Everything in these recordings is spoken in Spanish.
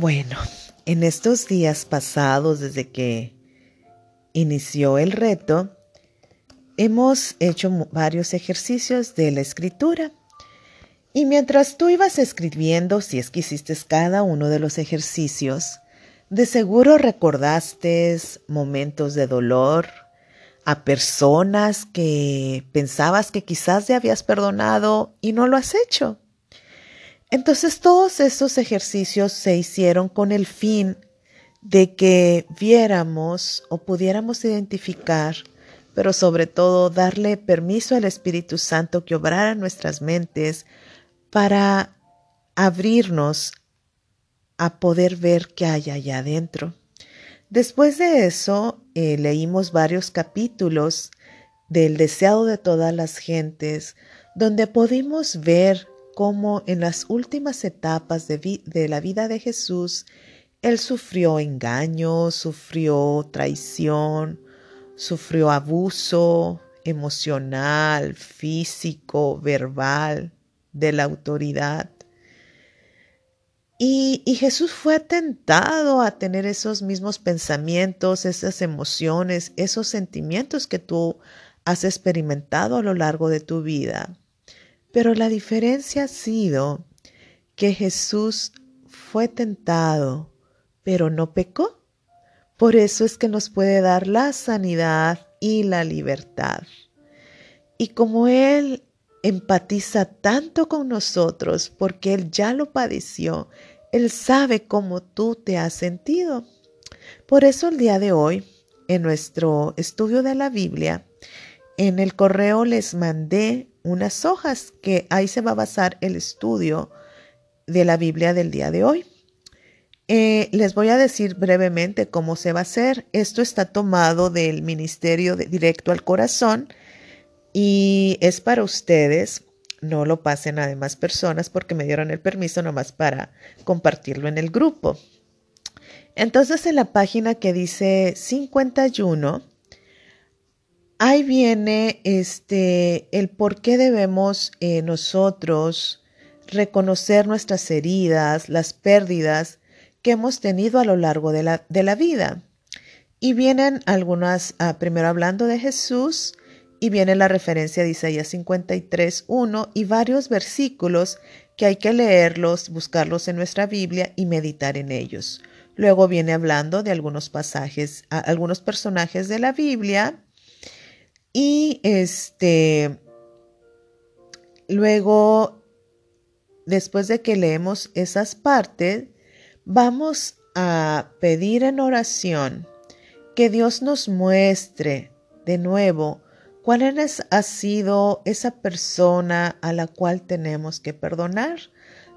Bueno, en estos días pasados, desde que inició el reto, hemos hecho varios ejercicios de la escritura. Y mientras tú ibas escribiendo, si es que hiciste cada uno de los ejercicios, de seguro recordaste momentos de dolor a personas que pensabas que quizás te habías perdonado y no lo has hecho. Entonces todos estos ejercicios se hicieron con el fin de que viéramos o pudiéramos identificar, pero sobre todo darle permiso al Espíritu Santo que obrara nuestras mentes para abrirnos a poder ver qué hay allá adentro. Después de eso, eh, leímos varios capítulos del deseado de todas las gentes, donde pudimos ver cómo en las últimas etapas de, la vida de Jesús, Él sufrió engaño, sufrió traición, sufrió abuso emocional, físico, verbal de la autoridad. Y, Jesús fue tentado a tener esos mismos pensamientos, esas emociones, esos sentimientos que tú has experimentado a lo largo de tu vida. Pero la diferencia ha sido que Jesús fue tentado, pero no pecó. Por eso es que nos puede dar la sanidad y la libertad. Y como Él empatiza tanto con nosotros porque Él ya lo padeció. Él sabe cómo tú te has sentido. Por eso el día de hoy, en nuestro estudio de la Biblia, en el correo les mandé unas hojas que ahí se va a basar el estudio de la Biblia del día de hoy. Eh, les voy a decir brevemente cómo se va a hacer. Esto está tomado del Ministerio Directo al Corazón y es para ustedes. No lo pasen a demás personas porque me dieron el permiso nomás para compartirlo en el grupo. Entonces en la página que dice 51, ahí viene este, el por qué debemos eh, nosotros reconocer nuestras heridas, las pérdidas que hemos tenido a lo largo de la, de la vida. Y vienen algunas, ah, primero hablando de Jesús, y viene la referencia de Isaías 53, 1 y varios versículos que hay que leerlos, buscarlos en nuestra Biblia y meditar en ellos. Luego viene hablando de algunos pasajes, algunos personajes de la Biblia y este luego después de que leemos esas partes, vamos a pedir en oración que Dios nos muestre de nuevo ¿Cuál ha sido esa persona a la cual tenemos que perdonar?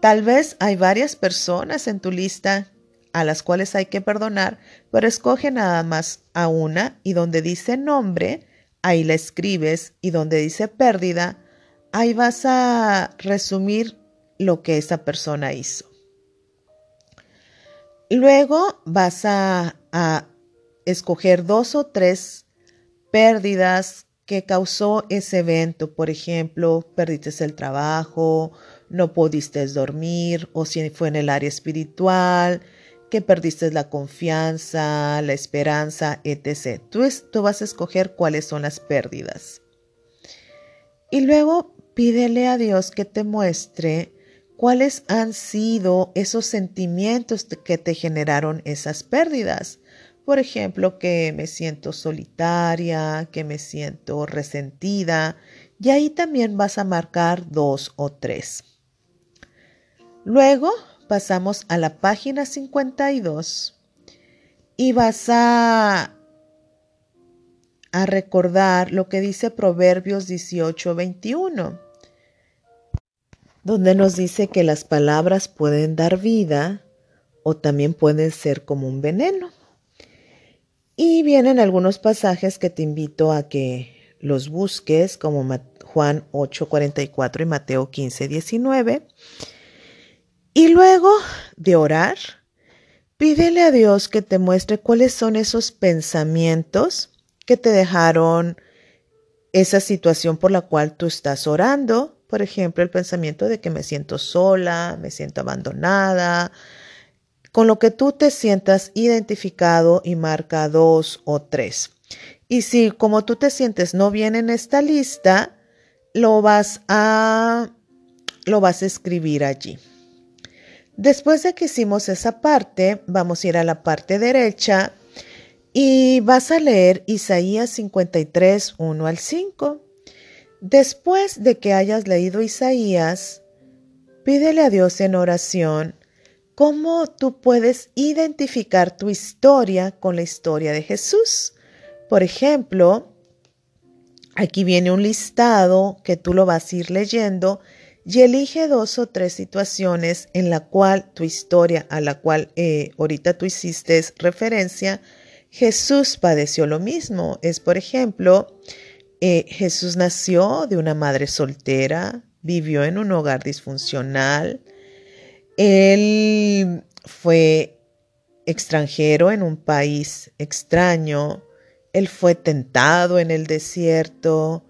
Tal vez hay varias personas en tu lista a las cuales hay que perdonar, pero escoge nada más a una y donde dice nombre, ahí la escribes y donde dice pérdida, ahí vas a resumir lo que esa persona hizo. Luego vas a, a escoger dos o tres pérdidas que causó ese evento. Por ejemplo, perdiste el trabajo, no pudiste dormir, o si fue en el área espiritual, que perdiste la confianza, la esperanza, etc. Tú, tú vas a escoger cuáles son las pérdidas. Y luego pídele a Dios que te muestre cuáles han sido esos sentimientos que te generaron esas pérdidas. Por ejemplo, que me siento solitaria, que me siento resentida, y ahí también vas a marcar dos o tres. Luego pasamos a la página 52 y vas a, a recordar lo que dice Proverbios 18, 21, donde nos dice que las palabras pueden dar vida o también pueden ser como un veneno. Y vienen algunos pasajes que te invito a que los busques, como Juan 8:44 y Mateo 15:19. Y luego de orar, pídele a Dios que te muestre cuáles son esos pensamientos que te dejaron esa situación por la cual tú estás orando. Por ejemplo, el pensamiento de que me siento sola, me siento abandonada, con lo que tú te sientas identificado y marca dos o tres. Y si como tú te sientes no viene en esta lista, lo vas a lo vas a escribir allí. Después de que hicimos esa parte, vamos a ir a la parte derecha y vas a leer Isaías 53, 1 al 5. Después de que hayas leído Isaías, pídele a Dios en oración cómo tú puedes identificar tu historia con la historia de Jesús. Por ejemplo, aquí viene un listado que tú lo vas a ir leyendo y elige dos o tres situaciones en la cual tu historia, a la cual eh, ahorita tú hiciste referencia, Jesús padeció lo mismo. Es, por ejemplo, eh, Jesús nació de una madre soltera, vivió en un hogar disfuncional, él fue extranjero en un país extraño, él fue tentado en el desierto,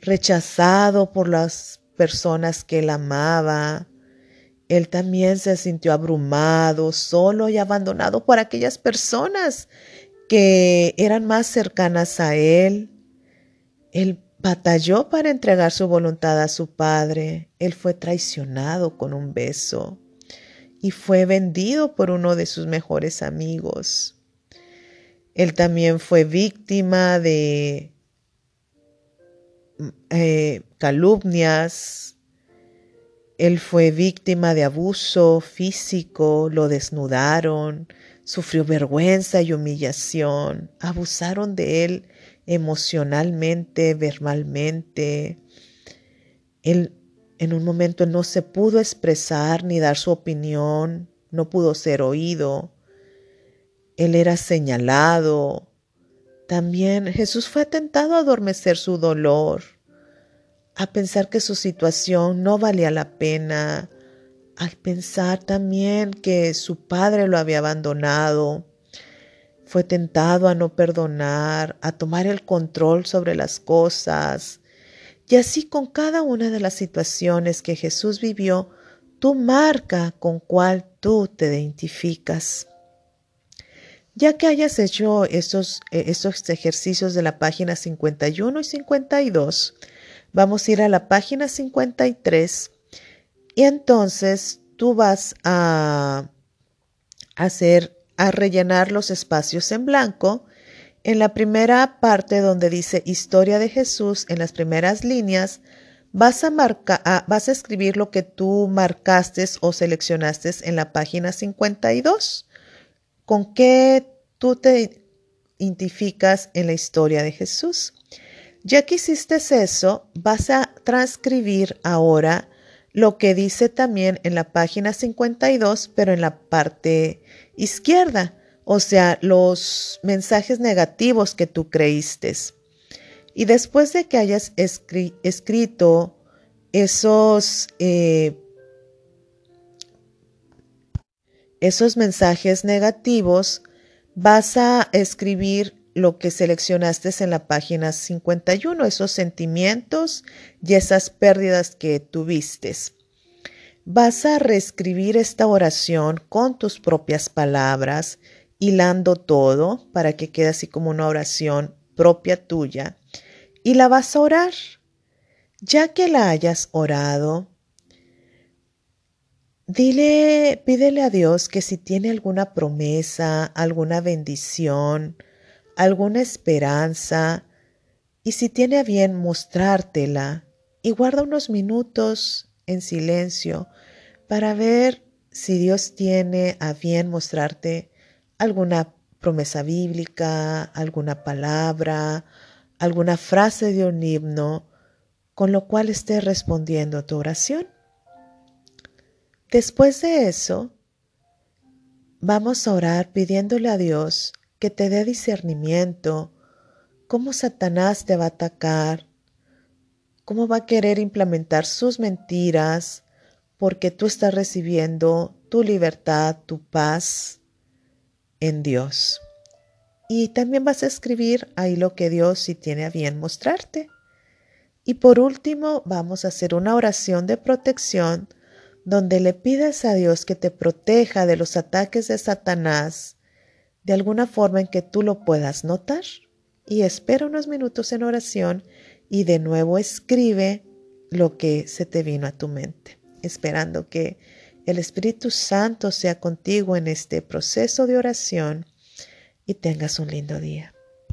rechazado por las personas que él amaba. Él también se sintió abrumado, solo y abandonado por aquellas personas que eran más cercanas a él. Él batalló para entregar su voluntad a su padre. Él fue traicionado con un beso y fue vendido por uno de sus mejores amigos. Él también fue víctima de eh, calumnias, él fue víctima de abuso físico, lo desnudaron, sufrió vergüenza y humillación, abusaron de él emocionalmente, verbalmente. Él en un momento no se pudo expresar ni dar su opinión, no pudo ser oído. Él era señalado. También Jesús fue tentado a adormecer su dolor, a pensar que su situación no valía la pena, a pensar también que su padre lo había abandonado. Fue tentado a no perdonar, a tomar el control sobre las cosas, y así con cada una de las situaciones que Jesús vivió, tú marca con cuál tú te identificas. Ya que hayas hecho estos, eh, estos ejercicios de la página 51 y 52, vamos a ir a la página 53 y entonces tú vas a hacer, a rellenar los espacios en blanco en la primera parte donde dice historia de Jesús, en las primeras líneas, vas a, ah, vas a escribir lo que tú marcaste o seleccionaste en la página 52. ¿Con qué tú te identificas en la historia de Jesús? Ya que hiciste eso, vas a transcribir ahora lo que dice también en la página 52, pero en la parte izquierda o sea, los mensajes negativos que tú creíste. Y después de que hayas escrito esos, eh, esos mensajes negativos, vas a escribir lo que seleccionaste en la página 51, esos sentimientos y esas pérdidas que tuviste. Vas a reescribir esta oración con tus propias palabras hilando todo para que quede así como una oración propia tuya y la vas a orar. Ya que la hayas orado, dile, pídele a Dios que si tiene alguna promesa, alguna bendición, alguna esperanza, y si tiene a bien mostrártela, y guarda unos minutos en silencio para ver si Dios tiene a bien mostrarte alguna promesa bíblica, alguna palabra, alguna frase de un himno, con lo cual esté respondiendo a tu oración. Después de eso, vamos a orar pidiéndole a Dios que te dé discernimiento, cómo Satanás te va a atacar, cómo va a querer implementar sus mentiras, porque tú estás recibiendo tu libertad, tu paz, en Dios. Y también vas a escribir ahí lo que Dios sí tiene a bien mostrarte. Y por último, vamos a hacer una oración de protección donde le pidas a Dios que te proteja de los ataques de Satanás de alguna forma en que tú lo puedas notar. Y espera unos minutos en oración y de nuevo escribe lo que se te vino a tu mente, esperando que el Espíritu Santo sea contigo en este proceso de oración y tengas un lindo día.